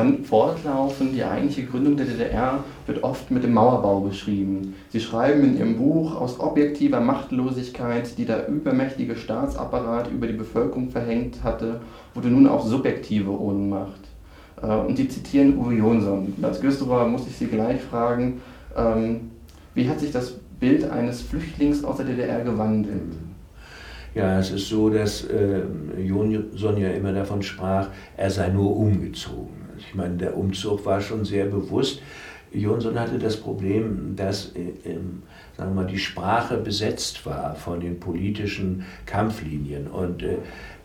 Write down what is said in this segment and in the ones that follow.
Dann fortlaufend, die eigentliche Gründung der DDR wird oft mit dem Mauerbau beschrieben. Sie schreiben in Ihrem Buch, aus objektiver Machtlosigkeit, die der übermächtige Staatsapparat über die Bevölkerung verhängt hatte, wurde nun auch subjektive Ohnmacht. Äh, und Sie zitieren Uwe Jonsson. Als Güsterer muss ich Sie gleich fragen, ähm, wie hat sich das Bild eines Flüchtlings aus der DDR gewandelt? Ja, es ist so, dass äh, Jonsson ja immer davon sprach, er sei nur umgezogen. Ich meine, der Umzug war schon sehr bewusst. Jonsson hatte das Problem, dass äh, sagen wir mal, die Sprache besetzt war von den politischen Kampflinien. Und äh,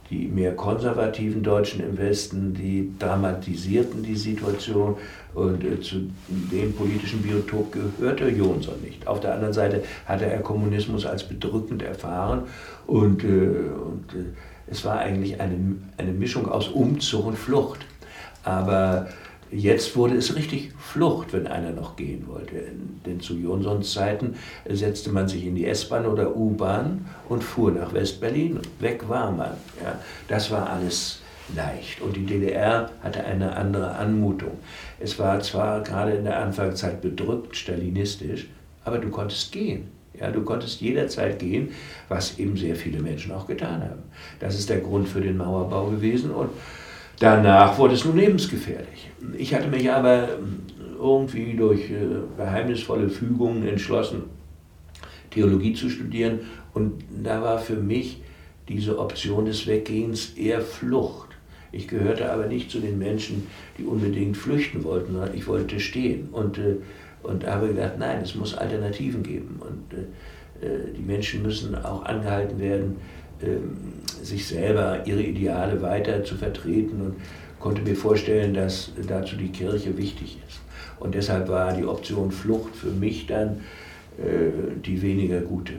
die mehr konservativen Deutschen im Westen, die dramatisierten die Situation und äh, zu dem politischen Biotop gehörte Jonsson nicht. Auf der anderen Seite hatte er Kommunismus als bedrückend erfahren und, äh, und äh, es war eigentlich eine, eine Mischung aus Umzug und Flucht. Aber Jetzt wurde es richtig Flucht, wenn einer noch gehen wollte. Denn zu Jonsons Zeiten setzte man sich in die S-Bahn oder U-Bahn und fuhr nach West-Berlin. Weg war man. Ja, das war alles leicht. Und die DDR hatte eine andere Anmutung. Es war zwar gerade in der Anfangszeit bedrückt, stalinistisch, aber du konntest gehen. Ja, du konntest jederzeit gehen, was eben sehr viele Menschen auch getan haben. Das ist der Grund für den Mauerbau gewesen. Und Danach wurde es nun lebensgefährlich. Ich hatte mich aber irgendwie durch äh, geheimnisvolle Fügungen entschlossen, Theologie zu studieren. Und da war für mich diese Option des Weggehens eher Flucht. Ich gehörte aber nicht zu den Menschen, die unbedingt flüchten wollten, sondern ich wollte stehen. Und, äh, und habe gedacht, nein, es muss Alternativen geben. Und äh, die Menschen müssen auch angehalten werden, sich selber ihre Ideale weiter zu vertreten und konnte mir vorstellen, dass dazu die Kirche wichtig ist. Und deshalb war die Option Flucht für mich dann äh, die weniger gute.